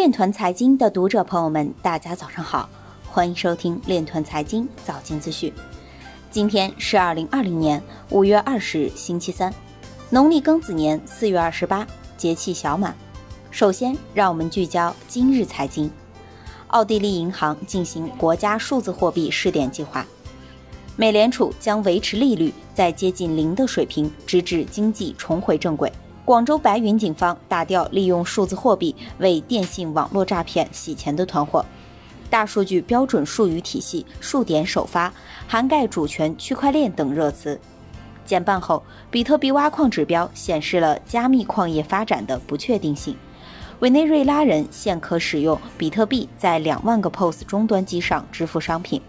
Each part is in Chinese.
链团财经的读者朋友们，大家早上好，欢迎收听链团财经早间资讯。今天是二零二零年五月二十日，星期三，农历庚子年四月二十八，节气小满。首先，让我们聚焦今日财经。奥地利银行进行国家数字货币试点计划。美联储将维持利率在接近零的水平，直至经济重回正轨。广州白云警方打掉利用数字货币为电信网络诈骗洗钱的团伙。大数据标准术语体系数点首发，涵盖主权、区块链等热词。减半后，比特币挖矿指标显示了加密矿业发展的不确定性。委内瑞拉人现可使用比特币在两万个 POS 终端机上支付商品。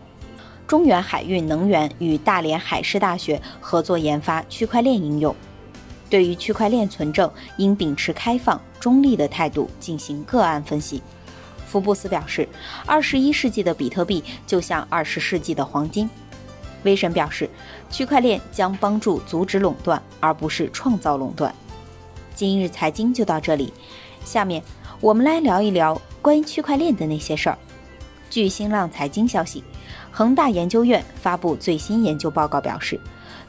中远海运能源与大连海事大学合作研发区块链应用。对于区块链存证，应秉持开放、中立的态度进行个案分析。福布斯表示，二十一世纪的比特币就像二十世纪的黄金。威神表示，区块链将帮助阻止垄断，而不是创造垄断。今日财经就到这里，下面我们来聊一聊关于区块链的那些事儿。据新浪财经消息，恒大研究院发布最新研究报告表示。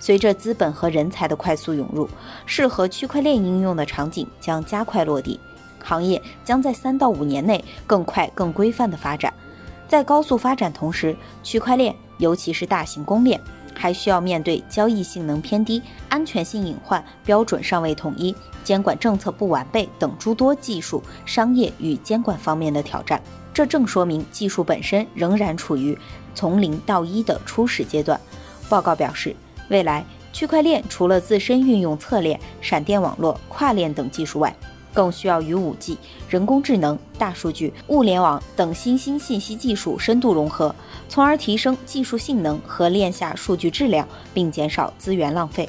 随着资本和人才的快速涌入，适合区块链应用的场景将加快落地，行业将在三到五年内更快、更规范的发展。在高速发展同时，区块链尤其是大型公链，还需要面对交易性能偏低、安全性隐患、标准尚未统一、监管政策不完备等诸多技术、商业与监管方面的挑战。这正说明技术本身仍然处于从零到一的初始阶段。报告表示。未来，区块链除了自身运用侧链、闪电网络、跨链等技术外，更需要与 5G、人工智能、大数据、物联网等新兴信息技术深度融合，从而提升技术性能和链下数据质量，并减少资源浪费。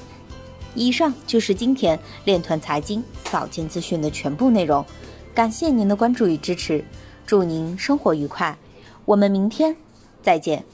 以上就是今天链团财经早间资讯的全部内容，感谢您的关注与支持，祝您生活愉快，我们明天再见。